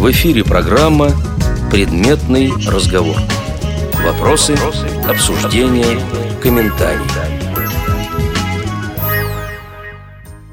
В эфире программа «Предметный разговор». Вопросы, обсуждения, комментарии.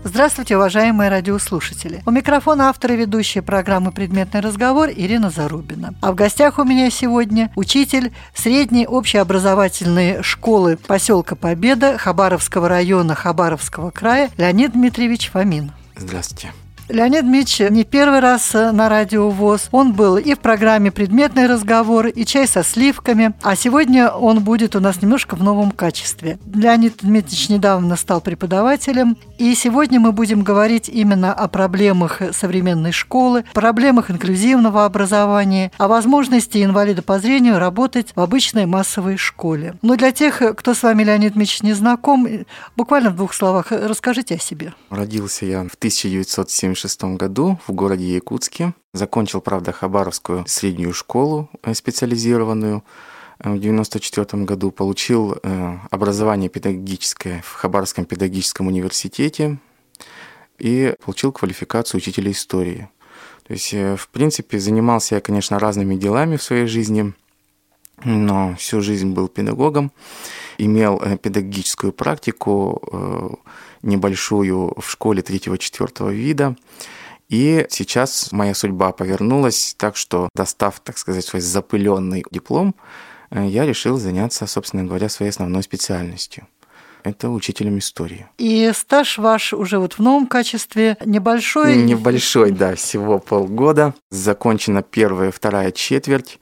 Здравствуйте, уважаемые радиослушатели. У микрофона автор и ведущая программы «Предметный разговор» Ирина Зарубина. А в гостях у меня сегодня учитель средней общеобразовательной школы поселка Победа Хабаровского района Хабаровского края Леонид Дмитриевич Фомин. Здравствуйте. Леонид Мич не первый раз на радио ВОЗ. Он был и в программе «Предметный разговор», и «Чай со сливками». А сегодня он будет у нас немножко в новом качестве. Леонид Дмитриевич недавно стал преподавателем. И сегодня мы будем говорить именно о проблемах современной школы, проблемах инклюзивного образования, о возможности инвалида по зрению работать в обычной массовой школе. Но для тех, кто с вами, Леонид Дмитриевич, не знаком, буквально в двух словах расскажите о себе. Родился я в 1970 1976 году в городе Якутске. Закончил, правда, Хабаровскую среднюю школу э, специализированную. Э, в 1994 году получил э, образование педагогическое в Хабаровском педагогическом университете и получил квалификацию учителя истории. То есть, в принципе, занимался я, конечно, разными делами в своей жизни, но всю жизнь был педагогом, имел педагогическую практику, небольшую в школе третьего-четвертого вида. И сейчас моя судьба повернулась так, что достав, так сказать, свой запыленный диплом, э, я решил заняться, собственно говоря, своей основной специальностью это учителем истории. И стаж ваш уже вот в новом качестве небольшой? Небольшой, да, всего полгода. Закончена первая, вторая четверть.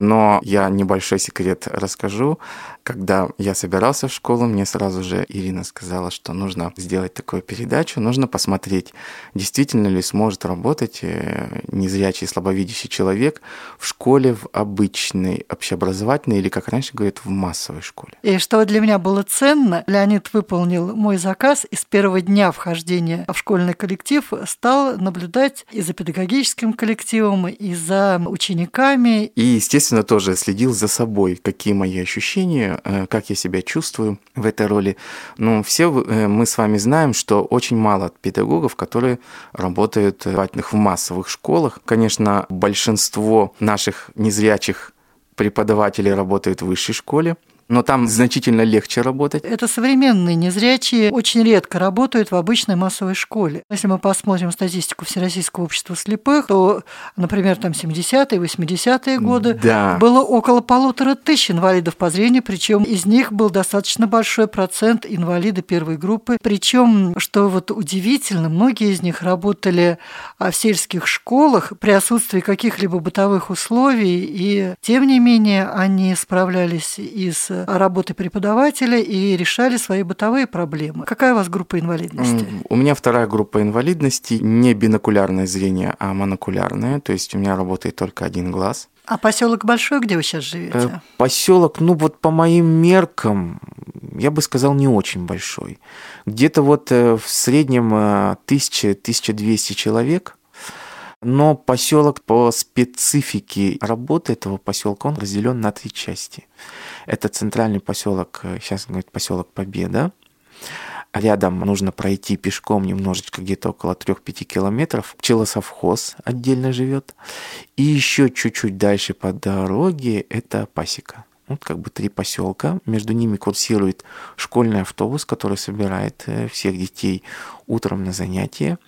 Но я небольшой секрет расскажу. Когда я собирался в школу, мне сразу же Ирина сказала, что нужно сделать такую передачу, нужно посмотреть, действительно ли сможет работать э, незрячий, слабовидящий человек в школе, в обычной общеобразовательной или, как раньше говорят, в массовой школе. И что для меня было ценно, Леонид выполнил мой заказ и с первого дня вхождения в школьный коллектив стал наблюдать и за педагогическим коллективом, и за учениками. И, естественно, тоже следил за собой, какие мои ощущения, Э, как я себя чувствую в этой роли. Ну, все э, мы с вами знаем, что очень мало педагогов, которые работают в массовых школах. Конечно, большинство наших незрячих преподавателей работают в высшей школе, но там значительно легче работать. Это современные незрячие очень редко работают в обычной массовой школе. Если мы посмотрим статистику Всероссийского общества слепых, то, например, там 70-е, 80-е годы да. было около полутора тысяч инвалидов по зрению, причем из них был достаточно большой процент инвалиды первой группы. Причем, что вот удивительно, многие из них работали а, в сельских школах при отсутствии каких-либо бытовых условий, и тем не менее они справлялись и с работы преподавателя и решали свои бытовые проблемы. Какая у вас группа инвалидности? У меня вторая группа инвалидности не бинокулярное зрение, а монокулярное, то есть у меня работает только один глаз. А поселок большой, где вы сейчас живете? Э, поселок, ну вот по моим меркам, я бы сказал, не очень большой. Где-то вот э, в среднем 1000-1200 э, человек. Но поселок по специфике работы этого поселка, он разделен на три части. Это центральный поселок, э, сейчас говорит поселок Победа. Рядом нужно пройти пешком немножечко, где-то около 3-5 километров. Пчелосовхоз отдельно живет. И еще чуть-чуть дальше по дороге это пасека. Вот как бы три поселка. Между ними курсирует школьный автобус, который собирает э, всех детей утром на занятия.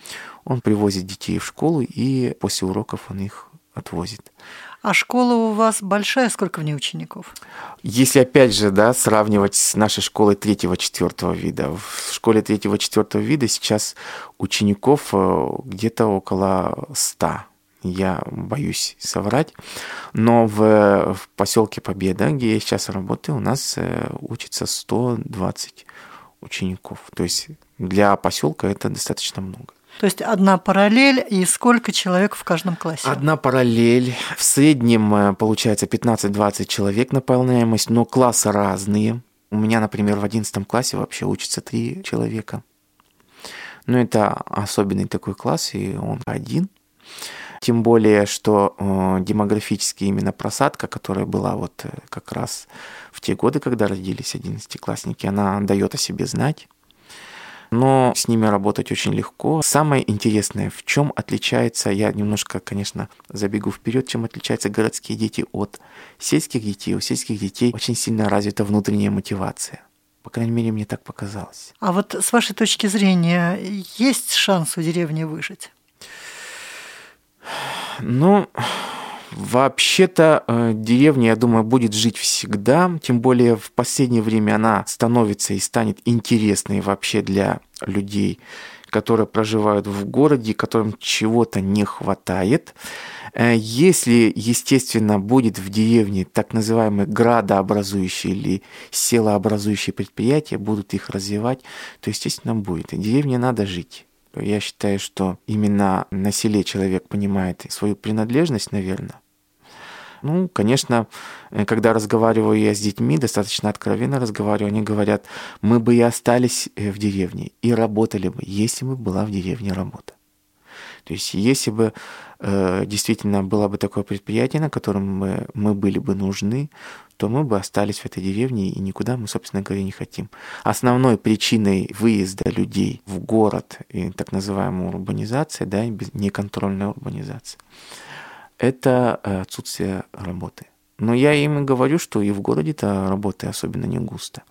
Он привозит детей в школу и после уроков он их отвозит. А школа у вас большая, сколько в ней учеников? Если опять же, да, сравнивать с нашей школой третьего-четвертого вида, в школе третьего-четвертого вида сейчас учеников э, где-то около ста. Я боюсь соврать. Но в, в поселке Победа, где я сейчас работаю, у нас э, учится 120 учеников. То есть для поселка это достаточно много. То есть одна параллель и сколько человек в каждом классе? Одна параллель. В среднем э, получается 15-20 человек наполняемость, но классы разные. У меня, например, в 11 классе вообще учатся три человека. Но это особенный такой класс, и он один. Тем более, что э, демографически именно просадка, которая была вот э, как раз в те годы, когда родились одиннадцатиклассники, она дает о себе знать. Но с ними работать очень легко. Самое интересное, в чем отличается, я немножко, конечно, забегу вперед, чем отличаются городские дети от сельских детей. У сельских детей очень сильно развита внутренняя мотивация. По крайней мере, мне так показалось. А вот с вашей точки зрения, есть шанс у деревни выжить? Ну, Вообще-то э, деревня, я думаю, будет жить всегда, тем более в последнее время она становится и станет интересной вообще для людей, которые проживают в городе, которым чего-то не хватает. Э, если, естественно, будет в деревне так называемые градообразующие или селообразующие предприятия, будут их развивать, то, естественно, будет. И деревне надо жить. Я считаю, что именно на селе человек понимает свою принадлежность, наверное. Ну, конечно, э, когда разговариваю я с детьми, достаточно откровенно разговариваю, они говорят, мы бы и остались э, в деревне, и работали бы, если бы была в деревне работа. То есть, если бы э, действительно было бы такое предприятие, на котором мы, мы были бы нужны, то мы бы остались в этой деревне и никуда мы, собственно говоря, не хотим. Основной причиной выезда людей в город и так называемая урбанизация, да, неконтрольная урбанизация, это э, отсутствие работы. Но я им и говорю, что и в городе-то работы особенно не густо.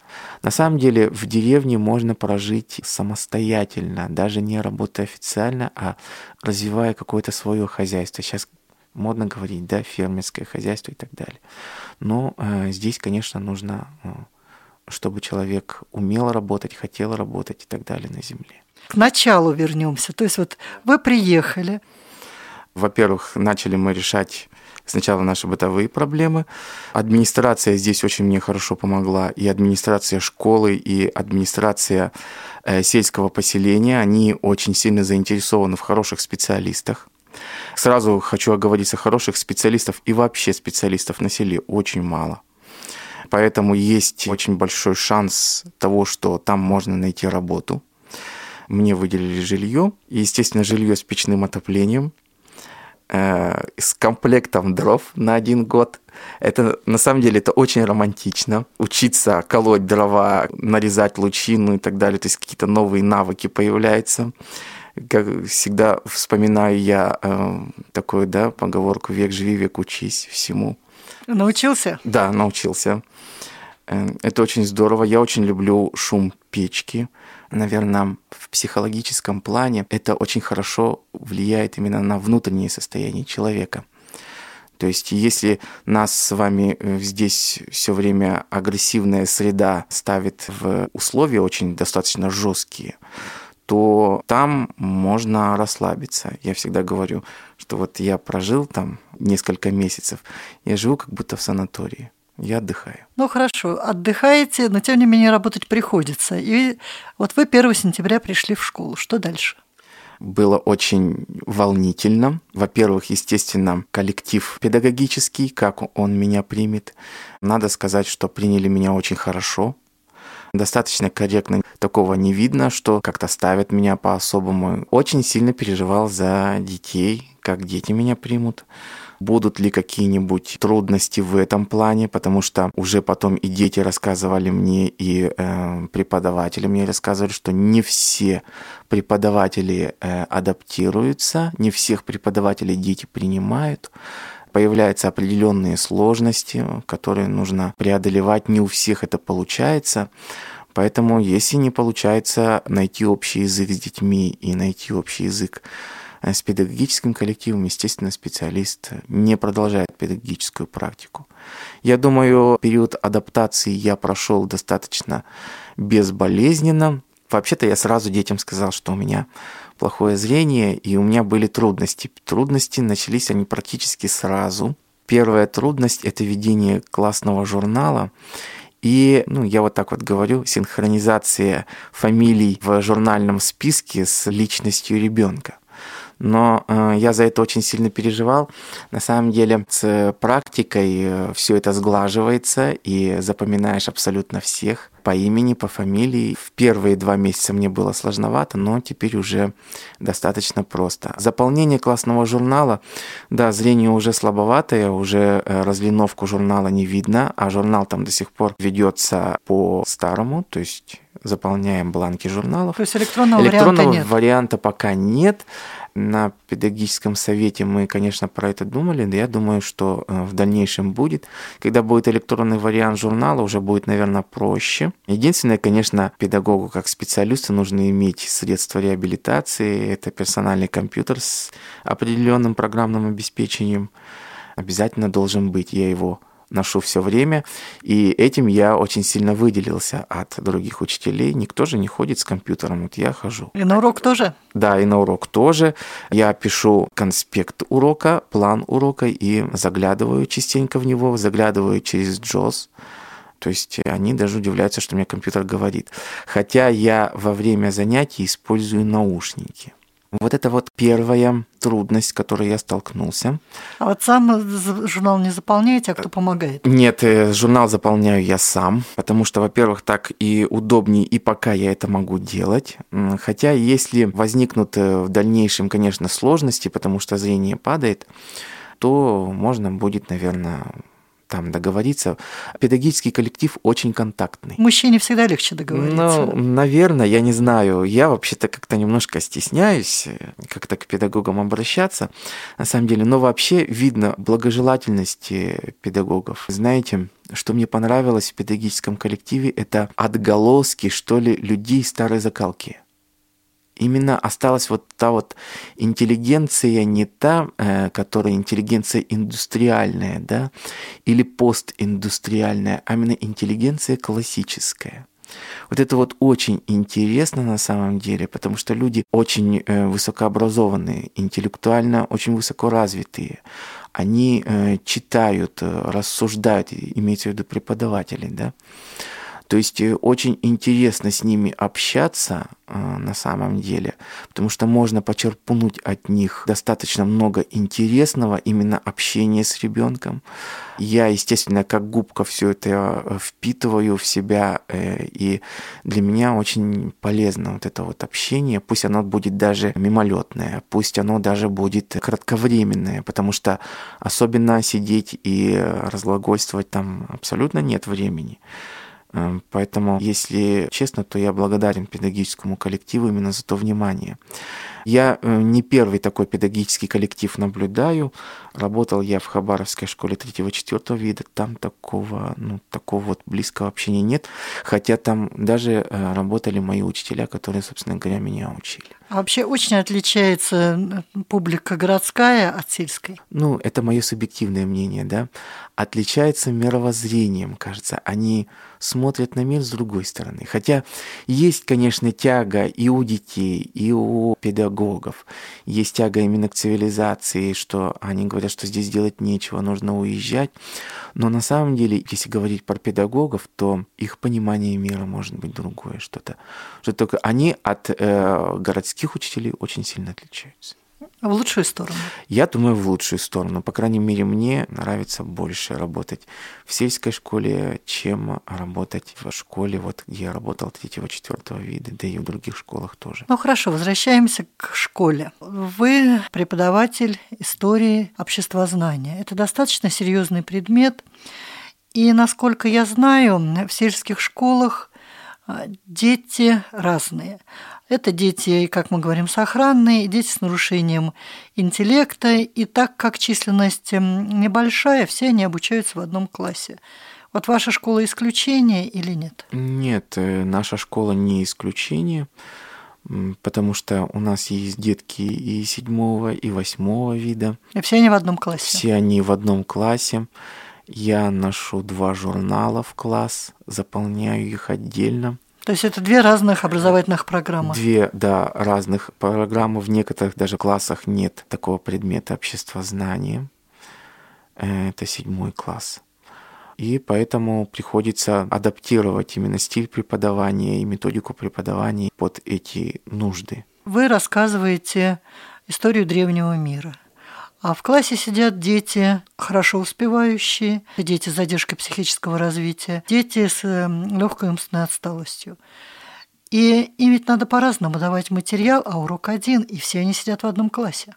На самом деле в деревне можно прожить самостоятельно, даже не работая официально, а развивая какое-то свое хозяйство. Сейчас модно говорить, да, фермерское хозяйство и так далее. Но э, здесь, конечно, нужно, э, чтобы человек умел работать, хотел работать и так далее на земле. К началу вернемся. То есть вот вы приехали. Во-первых, начали мы решать сначала наши бытовые проблемы. Администрация здесь очень мне хорошо помогла. И администрация школы, и администрация э, сельского поселения. Они очень сильно заинтересованы в хороших специалистах. Сразу хочу оговориться, хороших специалистов и вообще специалистов на селе очень мало. Поэтому есть очень большой шанс того, что там можно найти работу. Мне выделили жилье, и, естественно, жилье с печным отоплением, э, с комплектом дров на один год. Это на самом деле это очень романтично. Учиться колоть дрова, нарезать лучину и так далее. То есть какие-то новые навыки появляются как всегда вспоминаю я э, такую, да, поговорку «век живи, век учись всему». Научился? Да, научился. Э, это очень здорово. Я очень люблю шум печки. Наверное, в психологическом плане это очень хорошо влияет именно на внутреннее состояние человека. То есть, если нас с вами э, здесь все время агрессивная среда ставит в условия очень достаточно жесткие, то там можно расслабиться. Я всегда говорю, что вот я прожил там несколько месяцев, я живу как будто в санатории. Я отдыхаю. Ну хорошо, отдыхаете, но тем не менее работать приходится. И вот вы 1 сентября пришли в школу. Что дальше? Было очень волнительно. Во-первых, естественно, коллектив педагогический, как он меня примет. Надо сказать, что приняли меня очень хорошо достаточно корректно. Такого не видно, что как-то ставят меня по-особому. Очень сильно переживал за детей, как дети меня примут будут ли какие-нибудь трудности в этом плане, потому что уже потом и дети рассказывали мне, и э, преподаватели мне рассказывали, что не все преподаватели э, адаптируются, не всех преподавателей дети принимают появляются определенные сложности, которые нужно преодолевать. Не у всех это получается. Поэтому, если не получается найти общий язык с детьми и найти общий язык с педагогическим коллективом, естественно, специалист не продолжает педагогическую практику. Я думаю, период адаптации я прошел достаточно безболезненно. Вообще-то я сразу детям сказал, что у меня плохое зрение, и у меня были трудности. Трудности начались они практически сразу. Первая трудность – это ведение классного журнала. И, ну, я вот так вот говорю, синхронизация фамилий в журнальном списке с личностью ребенка но э, я за это очень сильно переживал. На самом деле с практикой э, все это сглаживается и запоминаешь абсолютно всех по имени, по фамилии. В первые два месяца мне было сложновато, но теперь уже достаточно просто. Заполнение классного журнала, да, зрение уже слабоватое, уже э, разлиновку журнала не видно, а журнал там до сих пор ведется по старому, то есть заполняем бланки журналов. То есть электронного, электронного варианта нет? варианта пока нет. На педагогическом совете мы, конечно, про это думали, но я думаю, что э, в дальнейшем будет. Когда будет электронный вариант журнала, уже будет, наверное, проще. Единственное, конечно, педагогу как специалисту нужно иметь средства реабилитации. Это персональный компьютер с определенным программным обеспечением. Обязательно должен быть. Я его ношу все время, и этим я очень сильно выделился от других учителей. Никто же не ходит с компьютером, вот я хожу. И на урок тоже? Да, и на урок тоже. Я пишу конспект урока, план урока и заглядываю частенько в него, заглядываю через JOS. То есть они даже удивляются, что мне компьютер говорит. Хотя я во время занятий использую наушники. Вот это вот первая трудность, с которой я столкнулся. А вот сам журнал не заполняете, а кто помогает? Нет, э, журнал заполняю я сам, потому что, во-первых, так и удобнее, и пока я это могу делать. Хотя, если возникнут э, в дальнейшем, конечно, сложности, потому что зрение падает, то можно будет, наверное, там договориться. Педагогический коллектив очень контактный. Мужчине всегда легче договориться. Ну, наверное, я не знаю. Я вообще-то как-то немножко стесняюсь э, как-то к педагогам обращаться, на самом деле. Но вообще видно благожелательность педагогов. Знаете, что мне понравилось в педагогическом коллективе, это отголоски, что ли, людей старой закалки именно осталась вот та вот интеллигенция не та, э, которая интеллигенция индустриальная, да, или постиндустриальная, а именно интеллигенция классическая. Вот это вот очень интересно на самом деле, потому что люди очень э, высокообразованные, интеллектуально очень высокоразвитые. Они э, читают, рассуждают, имеется в виду преподаватели, да. То есть э, очень интересно с ними общаться э, на самом деле, потому что можно почерпнуть от них достаточно много интересного именно общения с ребенком. Я, естественно, как губка все это э, впитываю в себя, и для меня очень полезно вот это вот общение, пусть оно будет даже мимолетное, пусть оно даже будет кратковременное, потому что особенно сидеть и разглагольствовать там абсолютно нет времени. Эм, поэтому, если честно, то я благодарен педагогическому коллективу именно за то внимание. Я э, не первый такой педагогический коллектив наблюдаю. Работал я в Хабаровской школе 3-4 вида. Там такого, ну, такого вот близкого общения нет. Хотя там даже э, работали мои учителя, которые, собственно говоря, меня учили. А вообще очень отличается публика городская от сельской? Ну, это мое субъективное мнение, да. Отличается мировоззрением, кажется. Они смотрят на мир с другой стороны. Хотя есть, конечно, тяга и у детей, и у педагогов. Есть тяга именно к цивилизации, что они говорят, что здесь делать нечего, нужно уезжать. Но на самом деле, если говорить про педагогов, то их понимание мира может быть другое что-то. Что только они от э, городских учителей очень сильно отличаются. В лучшую сторону? Я думаю, в лучшую сторону. По крайней мере, мне нравится больше работать в сельской школе, чем работать в школе, вот где я работал третьего-четвертого вида, да и в других школах тоже. Ну хорошо, возвращаемся к школе. Вы преподаватель истории обществознания. Это достаточно серьезный предмет. И, насколько я знаю, в сельских школах а, дети разные. Это дети, как мы говорим, сохранные, дети с нарушением интеллекта. И так как численность небольшая, все они обучаются в одном классе. Вот ваша школа исключение или нет? Нет, э, наша школа не исключение, потому что у нас есть детки и седьмого, и восьмого вида. И все они в одном классе? Все они в одном классе. Я ношу два журнала в класс, заполняю их отдельно. То есть это две разных образовательных программы? Две, да, разных программы. В некоторых даже классах нет такого предмета общества знания. Э, это седьмой класс. И поэтому приходится адаптировать именно стиль преподавания и методику преподавания под эти нужды. Вы рассказываете историю древнего мира – а в классе сидят дети, хорошо успевающие, дети с задержкой психического развития, дети с эм, легкой умственной отсталостью. И им ведь надо по-разному давать материал, а урок один, и все они сидят в одном классе.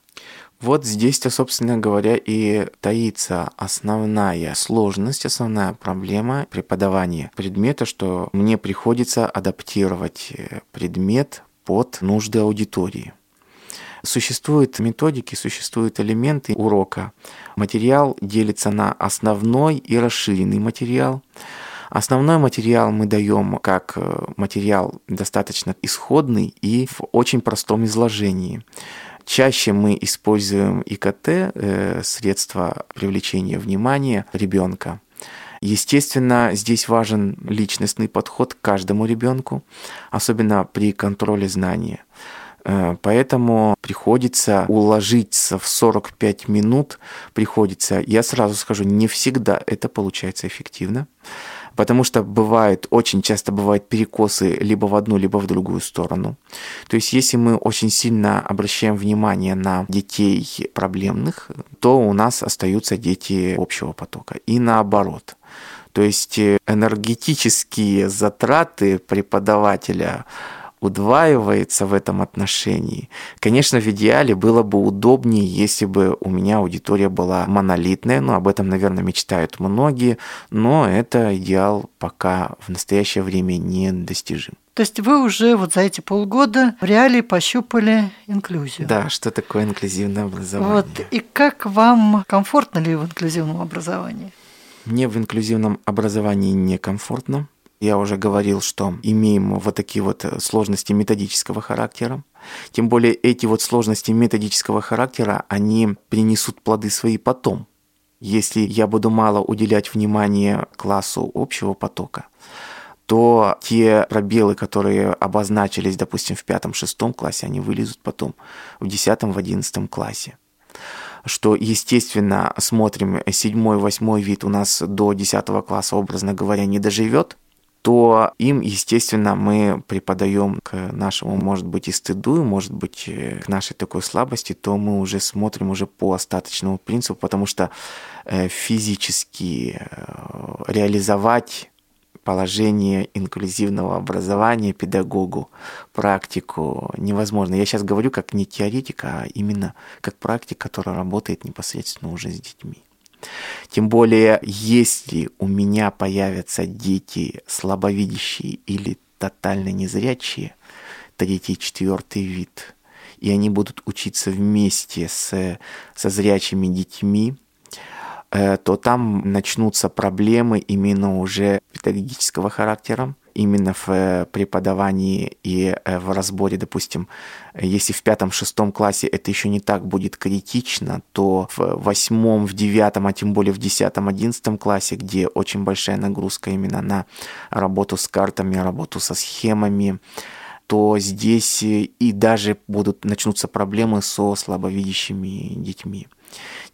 Вот здесь-то, собственно говоря, и таится основная сложность, основная проблема преподавания предмета, что мне приходится адаптировать э, предмет под нужды аудитории. Существуют методики, существуют элементы урока. Материал делится на основной и расширенный материал. Основной материал мы даем как э, материал достаточно исходный и в очень простом изложении. Чаще мы используем ИКТ, э, средства привлечения внимания ребенка. Естественно, здесь важен личностный подход к каждому ребенку, особенно при контроле знания. Э, поэтому приходится уложиться в 45 минут, приходится, я сразу скажу, не всегда это получается эффективно потому что бывает, очень часто бывают перекосы либо в одну, либо в другую сторону. То есть если мы очень сильно обращаем внимание на детей проблемных, то у нас остаются дети общего потока. И наоборот. То есть энергетические затраты преподавателя удваивается в этом отношении. Конечно, в идеале было бы удобнее, если бы у меня аудитория была монолитная, но об этом, наверное, мечтают многие, но это идеал пока в настоящее время не достижим. То есть вы уже вот за эти полгода в реале пощупали инклюзию. Да, что такое инклюзивное образование. Вот. И как вам комфортно ли в инклюзивном образовании? Мне в инклюзивном образовании некомфортно. Я уже говорил, что имеем вот такие вот э, сложности методического характера. Тем более эти вот сложности методического характера, они принесут плоды свои потом. Если я буду мало уделять внимания классу общего потока, то те пробелы, которые обозначились, допустим, в пятом-шестом классе, они вылезут потом в десятом, в одиннадцатом классе что, естественно, смотрим, седьмой, восьмой вид у нас до десятого класса, образно говоря, не доживет, то им, естественно, мы преподаем к нашему, может быть, и стыду, может быть, э, к нашей такой слабости, то мы уже смотрим уже по остаточному принципу, потому что э, физически э, реализовать положение инклюзивного образования педагогу, практику невозможно. Я сейчас говорю как не теоретик, а именно как практик, который работает непосредственно уже с детьми. Тем более, если у меня появятся дети слабовидящие или тотально незрячие, третий, четвертый вид, и они будут учиться вместе с, со зрячими детьми, э, то там начнутся проблемы именно уже педагогического характера, именно в э, преподавании и э, в разборе, допустим, если в пятом-шестом классе это еще не так будет критично, то в восьмом, в девятом, а тем более в десятом, одиннадцатом классе, где очень большая нагрузка именно на работу с картами, работу со схемами, то здесь и даже будут начнутся проблемы со слабовидящими детьми.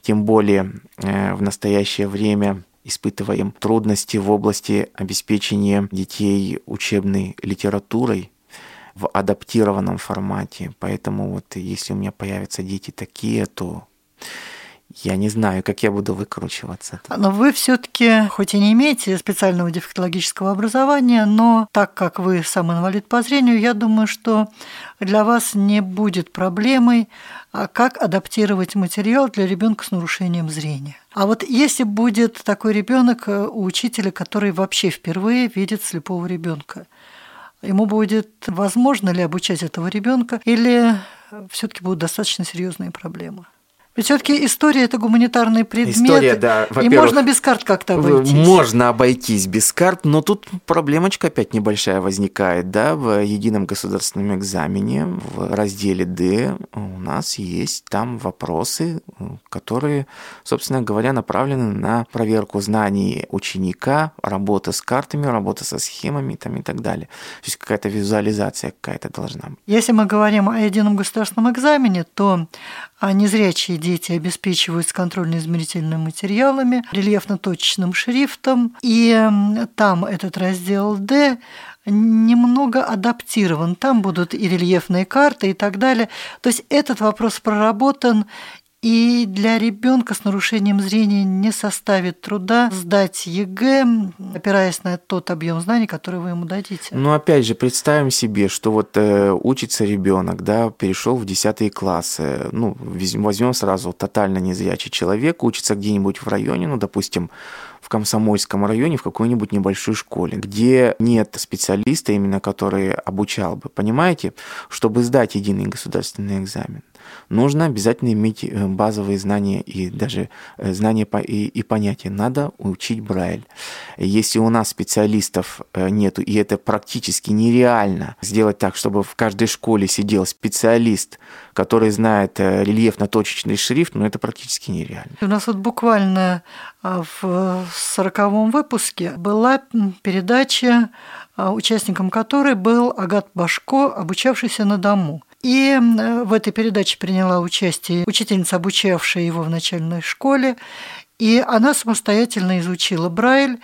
Тем более э, в настоящее время испытываем трудности в области обеспечения детей учебной литературой в адаптированном формате. Поэтому вот если у меня появятся дети такие, то я не знаю, как я буду выкручиваться. Но вы все-таки, хоть и не имеете специального дефектологического образования, но так как вы сам инвалид по зрению, я думаю, что для вас не будет проблемой, а как адаптировать материал для ребенка с нарушением зрения. А вот если будет такой ребенок э, у учителя, который вообще впервые видит слепого ребенка, ему будет возможно ли обучать этого ребенка или все-таки будут достаточно серьезные проблемы? Ведь все-таки история это гуманитарный предмет. История, да. И можно без карт как-то обойтись. Можно обойтись без карт, но тут проблемочка опять небольшая возникает, да, в едином государственном экзамене в разделе D у нас есть там вопросы, которые, собственно говоря, направлены на проверку знаний ученика, работа с картами, работа со схемами там, и так далее. То есть какая-то визуализация какая-то должна быть. Если мы говорим о едином государственном экзамене, то незрячие дети обеспечиваются контрольно-измерительными материалами, рельефно-точечным шрифтом, и там этот раздел D немного адаптирован. Там будут и рельефные карты и так далее. То есть этот вопрос проработан, И для ребенка с нарушением зрения не составит труда сдать ЕГЭ, опираясь на тот объем знаний, который вы ему дадите. Ну, опять же, представим себе, что вот э, учится ребенок, да, перешел в 10 классы. Ну, возьмем сразу тотально незрячий человек, учится где-нибудь в районе, ну, допустим, в Комсомольском районе в какой-нибудь небольшой школе, где нет специалиста именно, который обучал бы. Понимаете, чтобы сдать единый государственный экзамен, нужно обязательно иметь э, базовые знания и даже э, знания и, и понятия. Надо учить Брайль. Если у нас специалистов э, нету, и это практически нереально сделать так, чтобы в каждой школе сидел специалист, который знает рельефно-точечный шрифт, ну это практически нереально. У нас вот буквально а, в сороковом выпуске была передача, а, участником которой был Агат Башко, обучавшийся на дому. И в этой передаче приняла участие учительница, обучавшая его в начальной школе, и она самостоятельно изучила Брайль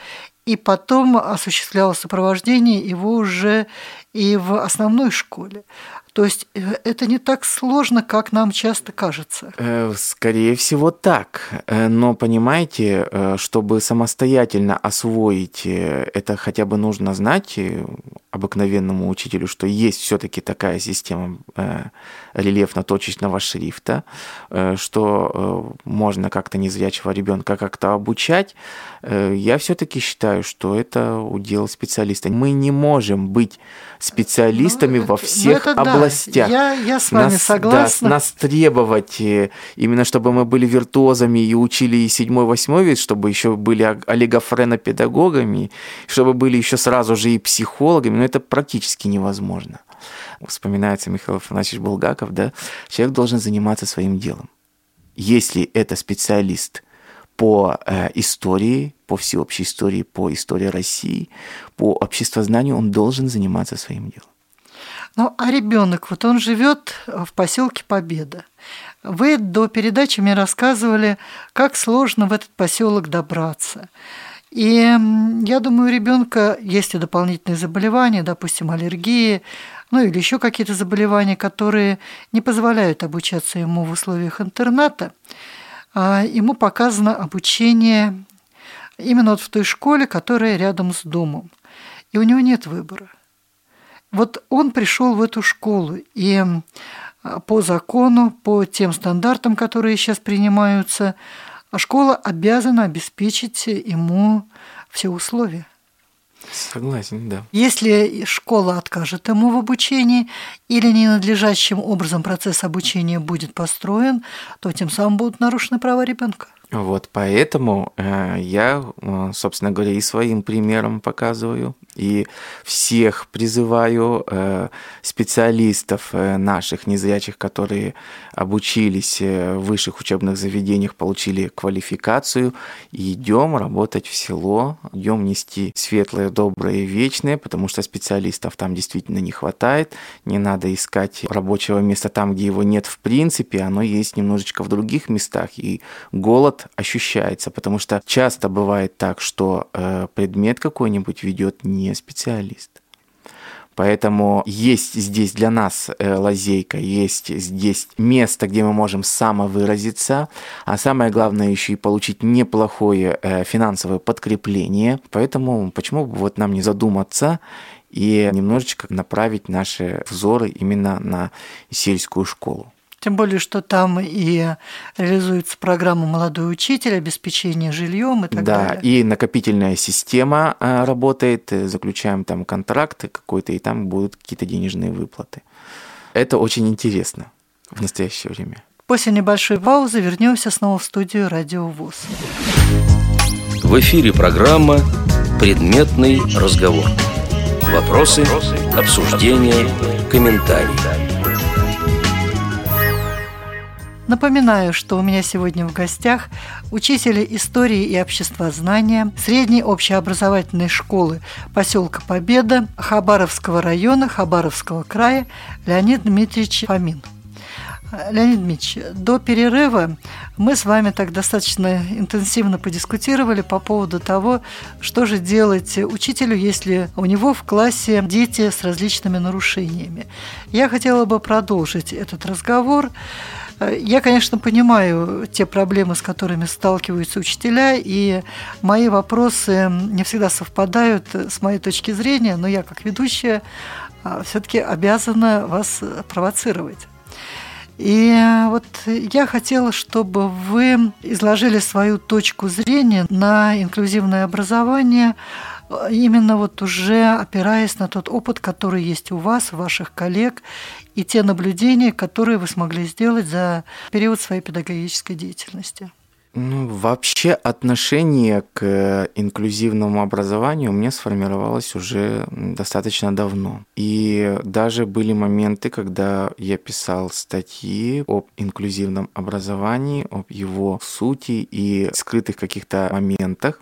и потом осуществляла сопровождение его уже и в основной школе. То есть э, это не так сложно, как нам часто кажется. Э, скорее всего так. Э, но понимаете, чтобы самостоятельно освоить это хотя бы нужно знать обыкновенному учителю, что есть все-таки такая система рельефно-точечного шрифта, что можно как-то незрячего ребенка как-то обучать. Я все-таки считаю, что это удел специалиста. Мы не можем быть специалистами ну, во всех ну, областях. Да. Я, я с вами нас, согласна. Да, нас требовать э, именно, чтобы мы были виртуозами и учили и седьмой, восьмой вид, чтобы еще были олигофренопедагогами, чтобы были еще сразу же и психологами, но это практически невозможно. Вспоминается Михаил Афанасьевич Булгаков, да, человек должен заниматься своим делом. Если это специалист – по э, истории, по всеобщей истории, по истории России, по обществознанию, он должен заниматься своим делом. Ну, а ребенок, вот он живет в поселке Победа. Вы до передачи мне рассказывали, как сложно в этот поселок добраться. И я думаю, у ребенка есть и дополнительные заболевания, допустим, аллергии, ну или еще какие-то заболевания, которые не позволяют обучаться ему в условиях интерната. А, ему показано обучение именно вот в той школе, которая рядом с домом. И у него нет выбора. Вот он пришел в эту школу, и по закону, по тем стандартам, которые сейчас принимаются, школа обязана обеспечить ему все условия. Согласен, да. Если школа откажет ему в обучении или ненадлежащим образом процесс обучения будет построен, то тем самым будут нарушены права ребенка. Вот поэтому э, я, э, собственно говоря, и своим примером показываю, и всех призываю э, специалистов наших незрячих, которые обучились в высших учебных заведениях, получили квалификацию, и идем работать в село, идем нести светлое, доброе вечное, потому что специалистов там действительно не хватает, не надо искать рабочего места там, где его нет в принципе, оно есть немножечко в других местах, и голод ощущается, потому что часто бывает так, что э, предмет какой-нибудь ведет не специалист. Поэтому есть здесь для нас э, лазейка, есть здесь место, где мы можем самовыразиться, а самое главное еще и получить неплохое э, финансовое подкрепление. Поэтому почему бы вот нам не задуматься и немножечко направить наши взоры именно на сельскую школу. Тем более, что там и реализуется программа «Молодой учитель», обеспечение жильем и так да, далее. Да, и накопительная система э, работает, э, заключаем там контракты какой-то, и там будут какие-то денежные выплаты. Это очень интересно в настоящее время. После небольшой паузы вернемся снова в студию «Радио ВОЗ». В эфире программа «Предметный разговор». Вопросы, обсуждения, комментарии. Напоминаю, что у меня сегодня в гостях учитель истории и обществознания средней общеобразовательной школы поселка Победа Хабаровского района Хабаровского края Леонид Дмитриевич Фомин. Леонид Дмитриевич, до перерыва мы с вами так достаточно интенсивно подискутировали по поводу того, что же делать учителю, если у него в классе дети с различными нарушениями. Я хотела бы продолжить этот разговор Я, конечно, понимаю те проблемы, с которыми сталкиваются учителя, и мои вопросы не всегда совпадают с моей точки зрения, но я, как ведущая, а, все-таки обязана вас провоцировать. И вот я хотела, чтобы вы изложили свою точку зрения на инклюзивное образование, именно вот уже опираясь на тот опыт, который есть у вас, у ваших коллег, и те наблюдения, которые вы смогли сделать за период своей педагогической деятельности. Ну, вообще отношение к инклюзивному образованию у меня сформировалось уже достаточно давно. И даже были моменты, когда я писал статьи об инклюзивном образовании, об его сути и скрытых каких-то моментах.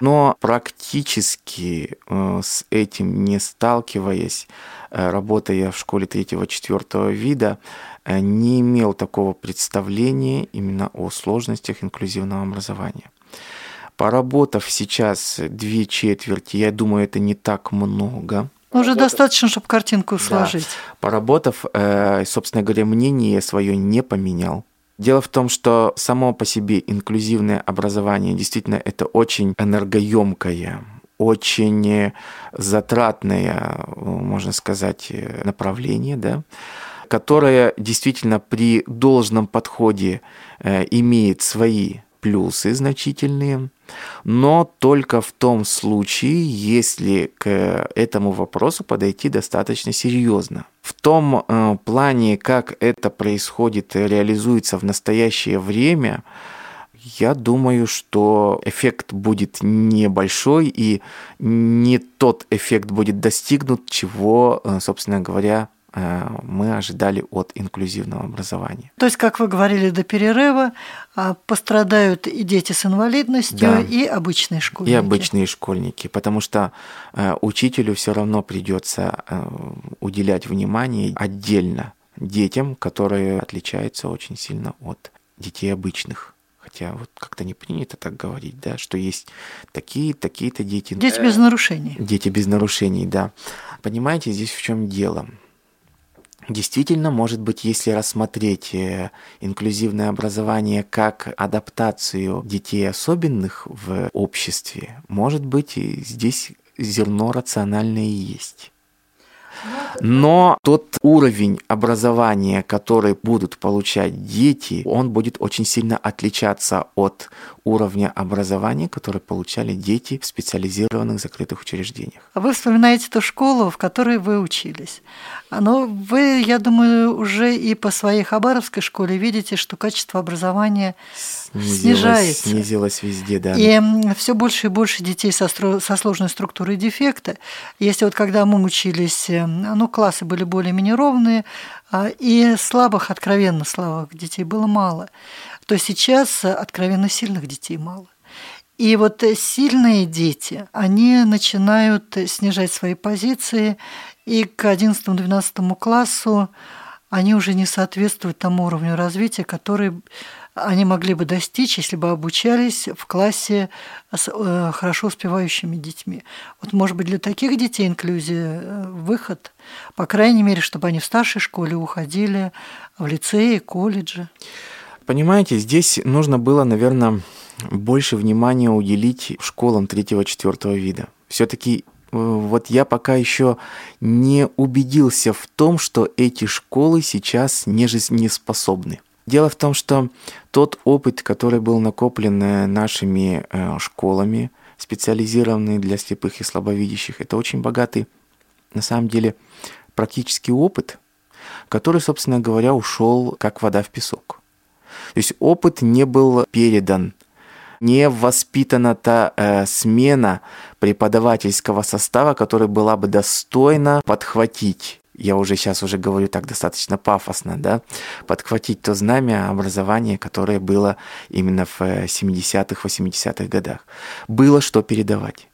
Но практически э, с этим не сталкиваясь, э, работая в школе третьего-четвертого вида, э, не имел такого представления именно о сложностях инклюзивного образования. Поработав сейчас две четверти, я думаю, это не так много. Уже достаточно, чтобы картинку сложить. Да. Поработав, собственно говоря, мнение свое не поменял. Дело в том, что само по себе инклюзивное образование действительно это очень энергоемкое, очень затратное, можно сказать, направление, да, которое действительно при должном подходе э, имеет свои плюсы значительные, но только в том случае, если к этому вопросу подойти достаточно серьезно. В том э, плане, как это происходит реализуется в настоящее время, я думаю, что эффект будет небольшой и не тот эффект будет достигнут, чего, э, собственно говоря, Э, мы ожидали от инклюзивного образования. То есть, как вы говорили до перерыва, а, пострадают и дети с инвалидностью, да. и обычные школьники. И обычные школьники, потому что э, учителю все равно придется уделять внимание отдельно детям, которые отличаются очень сильно от детей обычных. Хотя вот как-то не принято так говорить, да, что есть такие, такие-то дети. Дети без нарушений. Дети без нарушений, да. Понимаете, здесь в чем дело? Действительно, может быть, если рассмотреть э, инклюзивное образование как адаптацию детей особенных в обществе, может быть, здесь зерно рациональное и есть. Но тот уровень образования, который будут получать дети, он будет очень сильно отличаться от уровня образования, который получали дети в специализированных закрытых учреждениях. А вы вспоминаете ту школу, в которой вы учились. Но вы, я думаю, уже и по своей Хабаровской школе видите, что качество образования снижается. Снизилось везде, да. И все больше и больше детей со, со сложной структурой дефекта. Если вот когда мы учились, э, ну, классы были более-менее ровные, а, и слабых, откровенно слабых детей было мало, то сейчас откровенно сильных детей мало. И вот сильные дети, они начинают снижать свои позиции, и к 11-12 классу они уже не соответствуют тому уровню развития, который они могли бы достичь, если бы обучались в классе с э, хорошо успевающими детьми. Вот, может быть, для таких детей инклюзия э, выход, по крайней мере, чтобы они в старшей школе уходили в лицеи, колледжи. Понимаете, здесь нужно было, наверное, больше внимания уделить школам третьего-четвертого вида. Все-таки э, вот я пока еще не убедился в том, что эти школы сейчас не жизнеспособны. Дело в том, что тот опыт, который был накоплен э, нашими э, школами, специализированные для слепых и слабовидящих, это очень богатый, на самом деле, практический опыт, который, собственно говоря, ушел как вода в песок. То есть опыт не был передан не воспитана та э, смена преподавательского состава, которая была бы достойна подхватить я уже сейчас уже говорю так достаточно пафосно, да, подхватить то знамя образования, которое было именно в 70-х, 80-х годах. Было что передавать.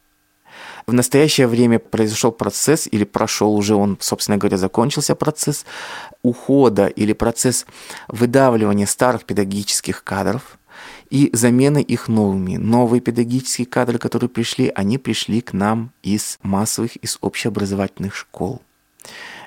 В настоящее время произошел процесс, или прошел уже он, собственно говоря, закончился процесс ухода или процесс выдавливания старых педагогических кадров и замены их новыми. Новые педагогические кадры, которые пришли, они пришли к нам из массовых, из общеобразовательных школ.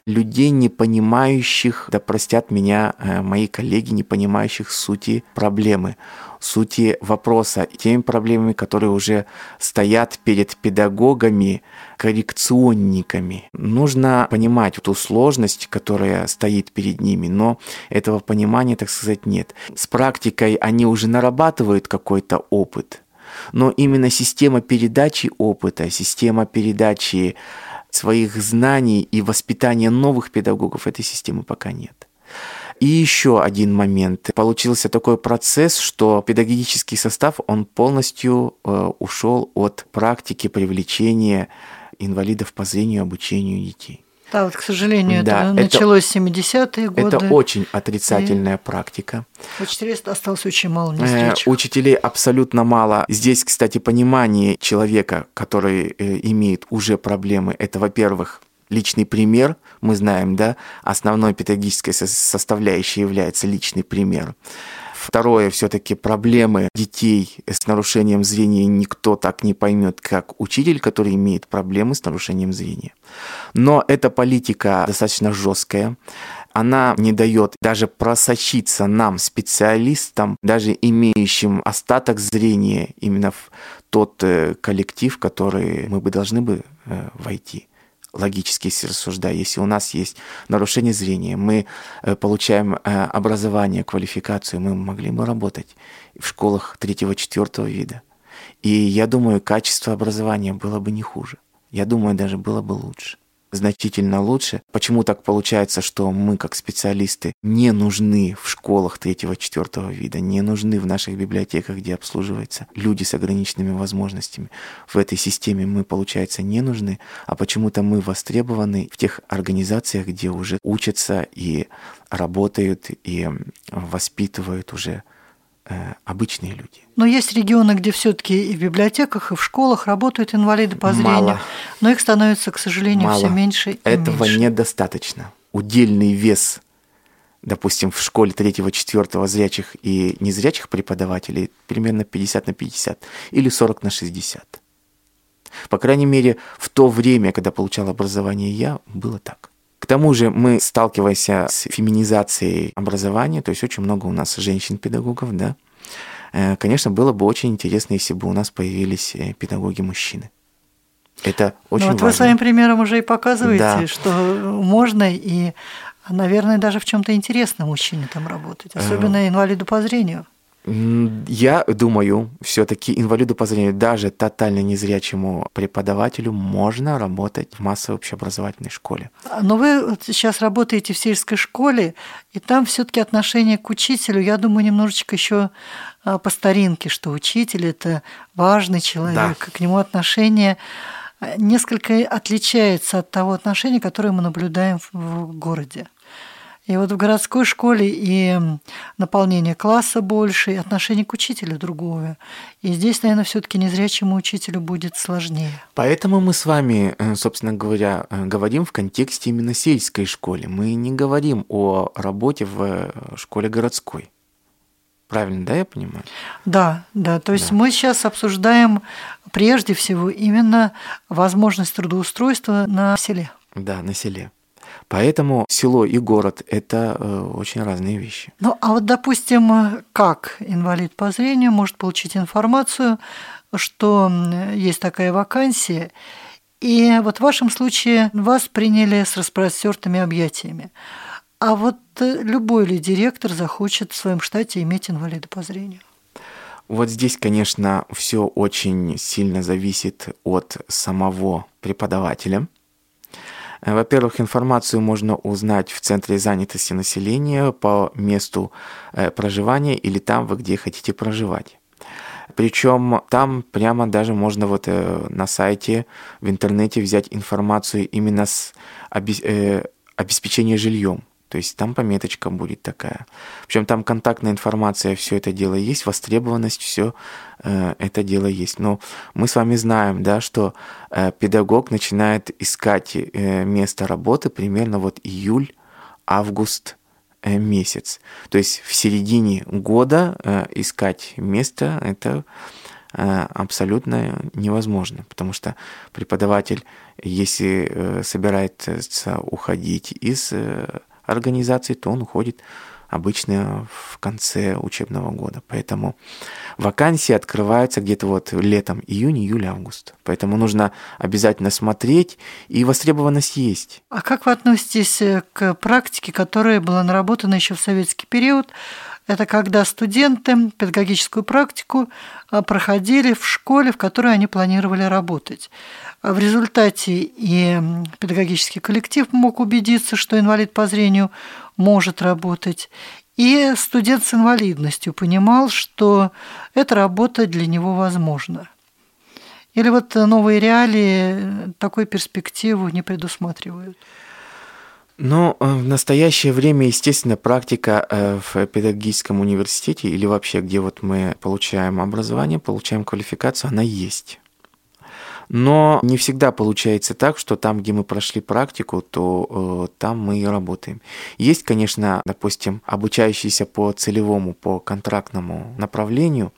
Людей, не понимающих, да простят меня э, мои коллеги, не понимающих сути проблемы, сути вопроса, теми проблемами, которые уже стоят перед педагогами, коррекционниками. Нужно понимать ту сложность, которая стоит перед ними, но этого понимания, так сказать, нет. С практикой они уже нарабатывают какой-то опыт, но именно система передачи опыта, система передачи своих знаний и воспитания новых педагогов этой системы пока нет. И еще один момент. Получился такой процесс, что педагогический состав, он полностью э, ушел от практики привлечения инвалидов по зрению и обучению детей. Да, вот, к сожалению, да, это началось в 70-е годы. Это очень отрицательная и практика. Учителей осталось очень мало. Э, учителей абсолютно мало. Здесь, кстати, понимание человека, который э, имеет уже проблемы, это, во-первых, личный пример. Мы знаем, да, основной педагогической составляющей является личный пример. Второе, все-таки проблемы детей с нарушением зрения никто так не поймет, как учитель, который имеет проблемы с нарушением зрения. Но эта политика достаточно жесткая. Она не дает даже просочиться нам, специалистам, даже имеющим остаток зрения, именно в тот э, коллектив, который мы бы должны бы э, войти логически если рассуждая, если у нас есть нарушение зрения, мы э, получаем э, образование, квалификацию, мы могли бы работать в школах третьего-четвертого вида. И я думаю, качество образования было бы не хуже. Я думаю, даже было бы лучше значительно лучше. Почему так получается, что мы, как специалисты, не нужны в школах третьего-четвертого вида, не нужны в наших библиотеках, где обслуживаются люди с ограниченными возможностями. В этой системе мы, получается, не нужны, а почему-то мы востребованы в тех организациях, где уже учатся и работают и воспитывают уже обычные люди. Но есть регионы, где все-таки и в библиотеках, и в школах работают инвалиды по зрению, Мало. но их становится, к сожалению, Мало. все меньше и Этого меньше. недостаточно. Удельный вес, допустим, в школе третьего-четвертого зрячих и незрячих преподавателей примерно 50 на 50 или 40 на 60. По крайней мере, в то время, когда получал образование я, было так. К тому же мы сталкиваемся с феминизацией образования, то есть очень много у нас женщин-педагогов, да. Э, конечно, было бы очень интересно, если бы у нас появились э, педагоги-мужчины. Это очень ну, вот важно. Вы своим примером уже и показываете, да. что можно и, наверное, даже в чем-то интересно мужчине там работать, особенно э... инвалиду по зрению. Я думаю, все-таки инвалиду по зрению, даже тотально незрячему преподавателю можно работать в массовой общеобразовательной школе. Но вы сейчас работаете в сельской школе, и там все-таки отношение к учителю, я думаю, немножечко еще а, по старинке, что учитель это важный человек, да. к нему отношение а, несколько отличается от того отношения, которое мы наблюдаем в городе. И вот в городской школе и наполнение класса больше, и отношение к учителю другое. И здесь, наверное, все-таки незрячему учителю будет сложнее. Поэтому мы с вами, э, собственно говоря, э, говорим в контексте именно сельской школы. Мы не говорим о работе в э, школе городской. Правильно, да, я понимаю? Да, да. То есть да. мы сейчас обсуждаем прежде всего именно возможность трудоустройства на селе. Да, на селе. Поэтому село и город – это э, очень разные вещи. Ну, а вот, допустим, как инвалид по зрению может получить информацию, что есть такая вакансия, и вот в вашем случае вас приняли с распростертыми объятиями. А вот э, любой ли директор захочет в своем штате иметь инвалида по зрению? Вот здесь, конечно, все очень сильно зависит от самого преподавателя – Э, во-первых, информацию можно узнать в Центре занятости населения по месту э, проживания или там, вы где хотите проживать. Причем там прямо даже можно вот э, на сайте, в интернете взять информацию именно с обеспечения жильем. То есть там пометочка будет такая. Причем там контактная информация, все это дело есть, востребованность, все э, это дело есть. Но мы с вами знаем, да, что э, педагог начинает искать э, место работы примерно вот июль, август э, месяц. То есть в середине года э, искать место это э, абсолютно невозможно, потому что преподаватель, если э, собирается уходить из организации, то он уходит обычно в конце учебного года. Поэтому вакансии открываются где-то вот летом, июнь, июль, август. Поэтому нужно обязательно смотреть, и востребованность есть. А как вы относитесь к практике, которая была наработана еще в советский период? Это когда студенты педагогическую практику а, проходили в школе, в которой они планировали работать. В результате и педагогический коллектив мог убедиться, что инвалид по зрению может работать, и студент с инвалидностью понимал, что эта работа для него возможна. Или вот новые реалии такой перспективу не предусматривают? Ну, э, в настоящее время, естественно, практика э, в педагогическом университете или вообще, где вот мы получаем образование, получаем квалификацию, она есть. Но не всегда получается так, что там, где мы прошли практику, то э, там мы и работаем. Есть, конечно, допустим, обучающиеся по целевому, по контрактному направлению,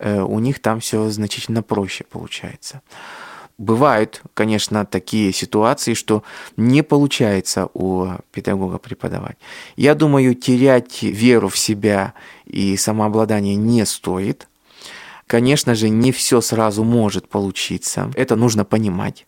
э, у них там все значительно проще получается. Бывают, конечно, такие ситуации, что не получается у педагога преподавать. Я думаю, терять веру в себя и самообладание не стоит. Конечно же, не все сразу может получиться. Это нужно понимать.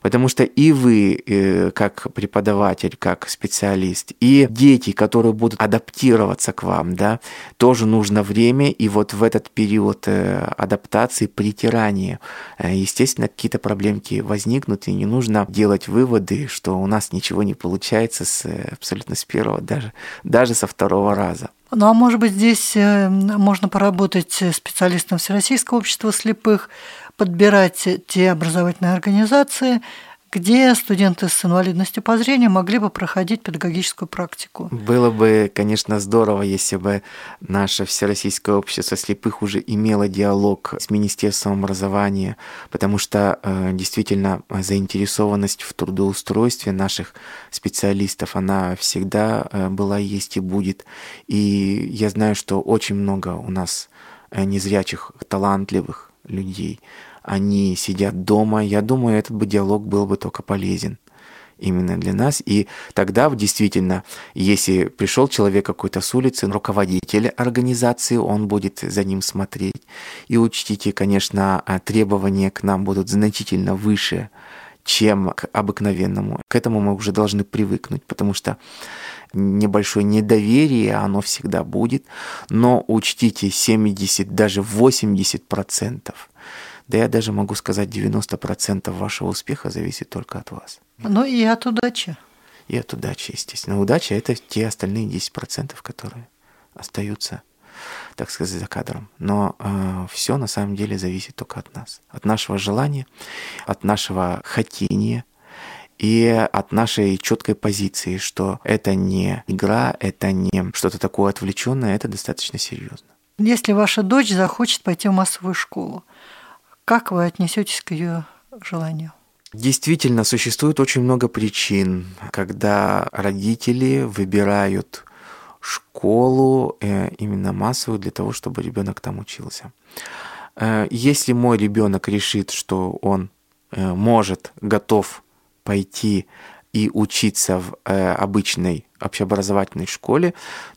Потому что и вы, э, как преподаватель, как специалист, и дети, которые будут адаптироваться к вам, да, тоже нужно время, и вот в этот период э, адаптации, притирания, э, естественно, какие-то проблемки возникнут, и не нужно делать выводы, что у нас ничего не получается с, абсолютно с первого, даже, даже со второго раза. Ну а может быть здесь можно поработать специалистом Всероссийского общества слепых, подбирать те образовательные организации, где студенты с инвалидностью по зрению могли бы проходить педагогическую практику. Было бы, конечно, здорово, если бы наше Всероссийское общество слепых уже имело диалог с Министерством образования, потому что э, действительно заинтересованность в трудоустройстве наших специалистов, она всегда э, была, есть и будет. И я знаю, что очень много у нас э, незрячих, талантливых людей – они сидят дома. Я думаю, этот бы диалог был бы только полезен именно для нас. И тогда действительно, если пришел человек какой-то с улицы, руководитель организации, он будет за ним смотреть. И учтите, конечно, требования к нам будут значительно выше, чем к обыкновенному. К этому мы уже должны привыкнуть, потому что небольшое недоверие, оно всегда будет. Но учтите, 70, даже 80 процентов да я даже могу сказать, 90% вашего успеха зависит только от вас. Ну и от удачи. И от удачи, естественно. Удача – это те остальные 10%, которые остаются, так сказать, за кадром. Но э, все на самом деле зависит только от нас. От нашего желания, от нашего хотения – и от нашей четкой позиции, что это не игра, это не что-то такое отвлеченное, это достаточно серьезно. Если ваша дочь захочет пойти в массовую школу, как вы отнесетесь к ее желанию? Действительно, существует очень много причин, когда родители выбирают школу э, именно массовую для того, чтобы ребенок там учился. Э, если мой ребенок решит, что он э, может, готов пойти и учиться в обычной общеобразовательной школе,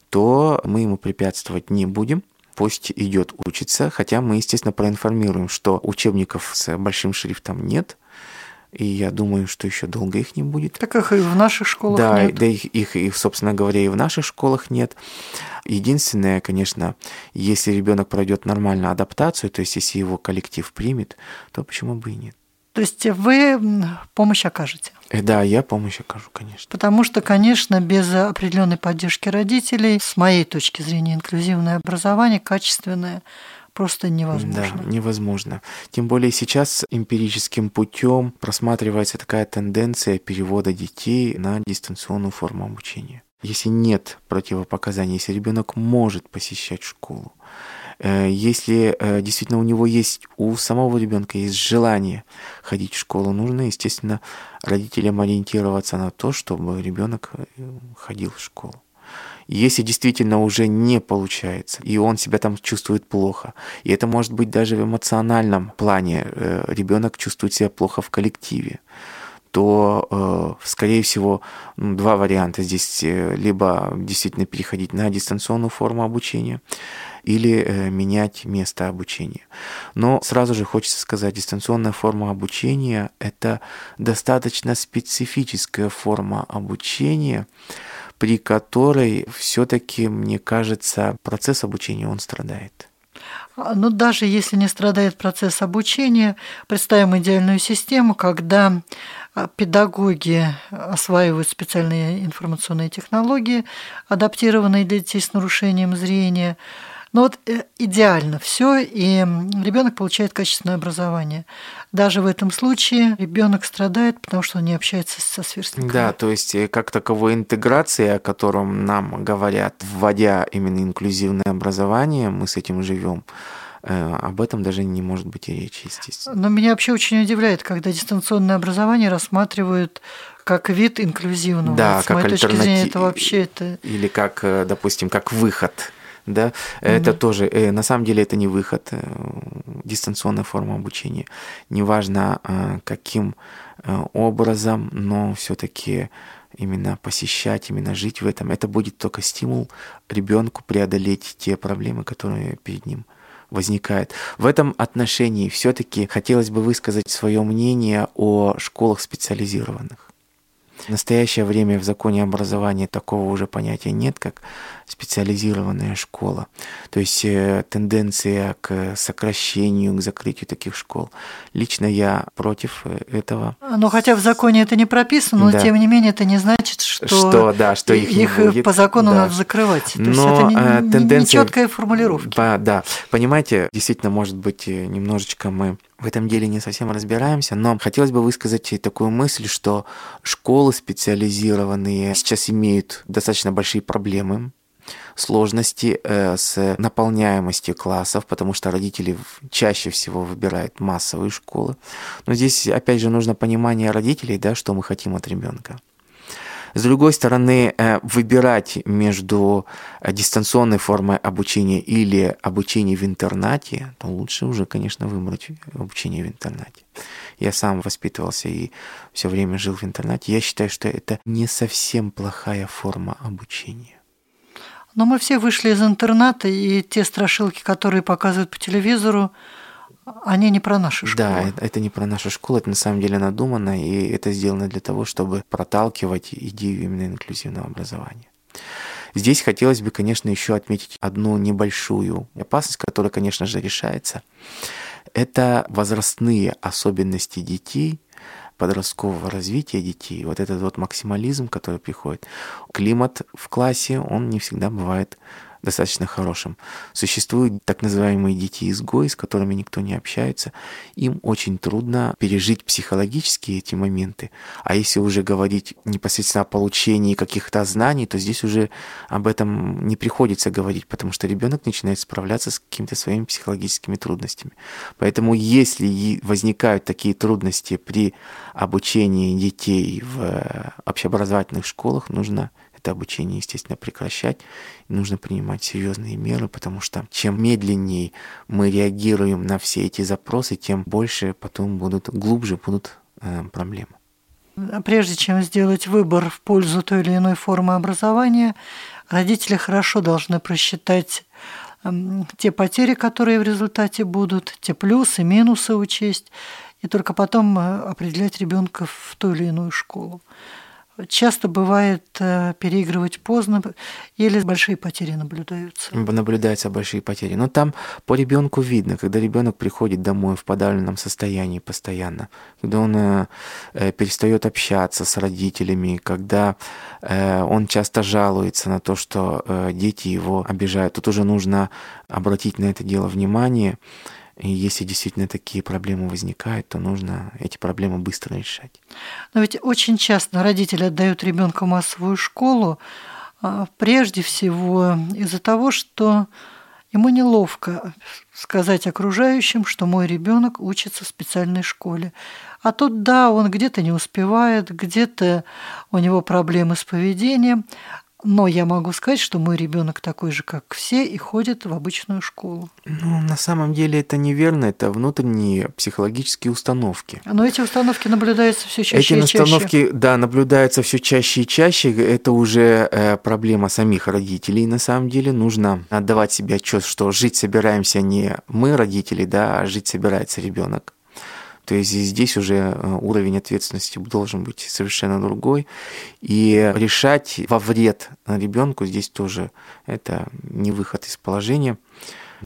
то мы ему препятствовать не будем – пусть идет учиться, хотя мы, естественно, проинформируем, что учебников с большим шрифтом нет, и я думаю, что еще долго их не будет. Так их и в наших школах да, нет. Да, их, их, их, собственно говоря, и в наших школах нет. Единственное, конечно, если ребенок пройдет нормальную адаптацию, то есть если его коллектив примет, то почему бы и нет. То есть вы помощь окажете? Э, да, я помощь окажу, конечно. Потому что, конечно, без определенной поддержки родителей, с моей точки зрения, инклюзивное образование, качественное, просто невозможно. Да, невозможно. Тем более сейчас эмпирическим путем просматривается такая тенденция перевода детей на дистанционную форму обучения. Если нет противопоказаний, если ребенок может посещать школу, если э, действительно у него есть, у самого ребенка есть желание ходить в школу, нужно, естественно, родителям ориентироваться на то, чтобы ребенок э, ходил в школу. Если действительно уже не получается, и он себя там чувствует плохо, и это может быть даже в эмоциональном плане, э, ребенок чувствует себя плохо в коллективе, то, э, скорее всего, два варианта здесь. Э, либо действительно переходить на дистанционную форму обучения, или э, менять место обучения. Но сразу же хочется сказать, дистанционная форма обучения – это достаточно специфическая форма обучения, при которой все-таки, мне кажется, процесс обучения, он страдает. А, Но ну, даже если не страдает процесс обучения, представим идеальную систему, когда а, педагоги осваивают специальные информационные технологии, адаптированные для детей с нарушением зрения. Но вот э, идеально все, и ребенок получает качественное образование. Даже в этом случае ребенок страдает, потому что он не общается со сверстниками. Да, то есть э, как таковой интеграции, о котором нам говорят, вводя именно инклюзивное образование, мы с этим живем. Э, об этом даже не может быть и речи, естественно. Но меня вообще очень удивляет, когда дистанционное образование рассматривают как вид инклюзивного. Да, с как моей точки зрения, это вообще это... Или как, допустим, как выход да, угу. это тоже, э, на самом деле это не выход, э, дистанционная форма обучения. Неважно, э, каким образом, но все-таки именно посещать, именно жить в этом, это будет только стимул ребенку преодолеть те проблемы, которые перед ним возникают. В этом отношении все-таки хотелось бы высказать свое мнение о школах специализированных. В настоящее время в законе образования такого уже понятия нет, как специализированная школа. То есть э, тенденция к сокращению, к закрытию таких школ. Лично я против э, этого. Но хотя в законе это не прописано, но да. тем не менее это не значит, что, что, да, что их, их не будет. по закону да. надо закрывать. То но есть это не, тенденция... не четкая формулировка. Да, понимаете, действительно, может быть, э, немножечко мы в этом деле не совсем разбираемся, но хотелось бы высказать такую мысль, что школы специализированные сейчас имеют достаточно большие проблемы сложности э, с наполняемостью классов, потому что родители чаще всего выбирают массовые школы. Но здесь, опять же, нужно понимание родителей, да, что мы хотим от ребенка. С другой стороны, э, выбирать между э, дистанционной формой обучения или обучением в интернате, то лучше уже, конечно, выбрать обучение в интернате. Я сам воспитывался и все время жил в интернате. Я считаю, что это не совсем плохая форма обучения. Но мы все вышли из интерната, и те страшилки, которые показывают по телевизору, они не про нашу школу. Да, это не про нашу школу, это на самом деле надумано, и это сделано для того, чтобы проталкивать идею именно инклюзивного образования. Здесь хотелось бы, конечно, еще отметить одну небольшую опасность, которая, конечно же, решается. Это возрастные особенности детей, подросткового развития детей, вот этот вот максимализм, который приходит, климат в классе, он не всегда бывает достаточно хорошим. Существуют так называемые дети-изгои, с которыми никто не общается. Им очень трудно пережить психологически эти моменты. А если уже говорить непосредственно о получении каких-то знаний, то здесь уже об этом не приходится говорить, потому что ребенок начинает справляться с какими-то своими психологическими трудностями. Поэтому если возникают такие трудности при обучении детей в общеобразовательных школах, нужно это обучение, естественно, прекращать. И нужно принимать серьезные меры, потому что чем медленнее мы реагируем на все эти запросы, тем больше потом будут, глубже будут э, проблемы. Прежде чем сделать выбор в пользу той или иной формы образования, родители хорошо должны просчитать эм, те потери, которые в результате будут, те плюсы, минусы учесть, и только потом э, определять ребенка в ту или иную школу. Часто бывает э, переигрывать поздно или большие потери наблюдаются. Наблюдаются большие потери. Но там по ребенку видно, когда ребенок приходит домой в подавленном состоянии постоянно, когда он э, э, перестает общаться с родителями, когда он часто жалуется на то, что дети его обижают. Тут уже нужно обратить на это дело внимание и если действительно такие проблемы возникают, то нужно эти проблемы быстро решать. Но ведь очень часто родители отдают ребенка массовую школу, а, прежде всего из-за того, что ему неловко сказать окружающим, что мой ребенок учится в специальной школе. А тут, да, он где-то не успевает, где-то у него проблемы с поведением, но я могу сказать, что мой ребенок такой же, как все, и ходит в обычную школу. Ну, на самом деле это неверно, это внутренние психологические установки. Но эти установки наблюдаются все чаще эти и чаще. Эти установки, да, наблюдаются все чаще и чаще. Это уже э, проблема самих родителей. На самом деле нужно отдавать себе отчет, что жить собираемся не мы, родители, да, а жить собирается ребенок. То есть здесь уже э, уровень ответственности должен быть совершенно другой. И решать во вред ребенку здесь тоже это не выход из положения.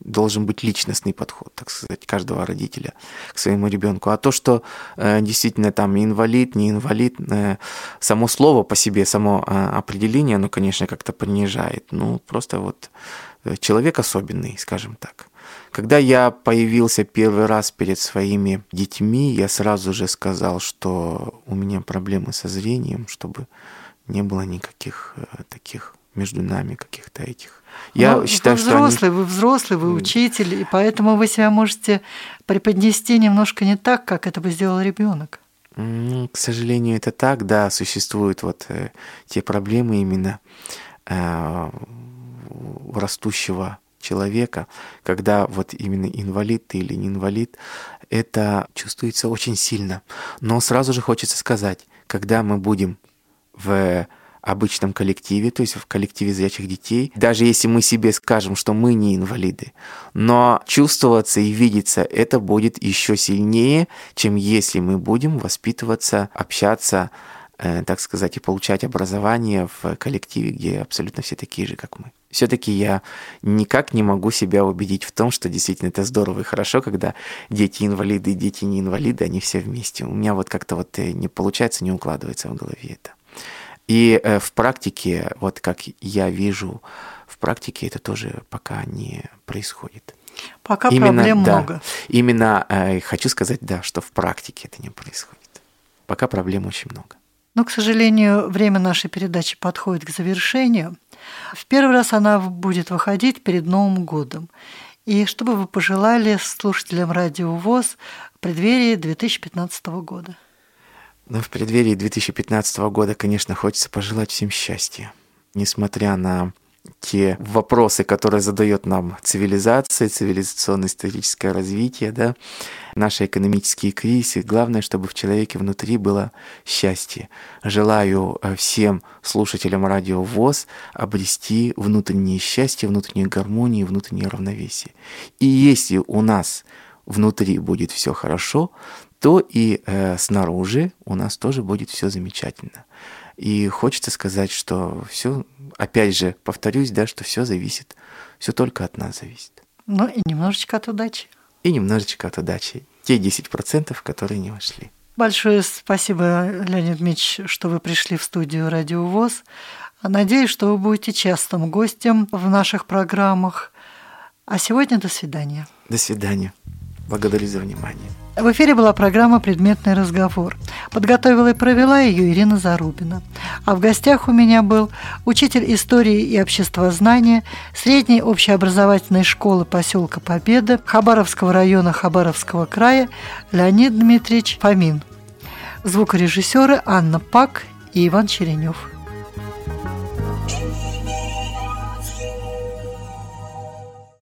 Должен быть личностный подход, так сказать, каждого родителя к своему ребенку. А то, что э, действительно там инвалид, не инвалид, э, само слово по себе, само э, определение, оно, конечно, как-то принижает. Ну, просто вот э, человек особенный, скажем так. Когда я появился первый раз перед своими детьми, я сразу же сказал, что у меня проблемы со зрением, чтобы не было никаких э, таких между нами каких-то этих. Я Но считаю, вы взрослый, они... вы взрослый, вы учитель, и поэтому вы себя можете преподнести немножко не так, как это бы сделал ребенок. К сожалению, это так, да, существуют вот э, те проблемы именно э, растущего человека, когда вот именно инвалид ты или не инвалид, это чувствуется очень сильно. Но сразу же хочется сказать, когда мы будем в обычном коллективе, то есть в коллективе зрячих детей, даже если мы себе скажем, что мы не инвалиды, но чувствоваться и видеться это будет еще сильнее, чем если мы будем воспитываться, общаться, так сказать, и получать образование в коллективе, где абсолютно все такие же, как мы все-таки я никак не могу себя убедить в том, что действительно это здорово и хорошо, когда дети инвалиды и дети не инвалиды, они все вместе. У меня вот как-то вот э, не получается, не укладывается в голове это. И э, в практике, вот как я вижу, в практике это тоже пока не происходит. Пока именно, проблем да, много. Именно э, хочу сказать, да, что в практике это не происходит. Пока проблем очень много. Но, к сожалению, время нашей передачи подходит к завершению. В первый раз она будет выходить перед Новым годом. И что бы вы пожелали слушателям Радио ВОЗ в преддверии 2015 года? Ну, в преддверии 2015 года, конечно, хочется пожелать всем счастья. Несмотря на те вопросы, которые задает нам цивилизация, цивилизационно-историческое развитие, да, наши экономические кризисы. Главное, чтобы в человеке внутри было счастье. Желаю э, всем слушателям радио ВОЗ обрести внутреннее счастье, внутреннюю гармонию, внутреннее равновесие. И если у нас внутри будет все хорошо, то и э, снаружи у нас тоже будет все замечательно. И хочется сказать, что все, опять же, повторюсь, да, что все зависит, все только от нас зависит. Ну и немножечко от удачи. И немножечко от удачи. Те 10%, которые не вошли. Большое спасибо, Леонид Мич, что вы пришли в студию Радио ВОЗ. Надеюсь, что вы будете частым гостем в наших программах. А сегодня до свидания. До свидания. Благодарю за внимание. В эфире была программа «Предметный разговор». Подготовила и провела ее Ирина Зарубина. А в гостях у меня был учитель истории и обществознания средней общеобразовательной школы поселка Победа Хабаровского района Хабаровского края Леонид Дмитриевич Фомин. Звукорежиссеры Анна Пак и Иван Черенев.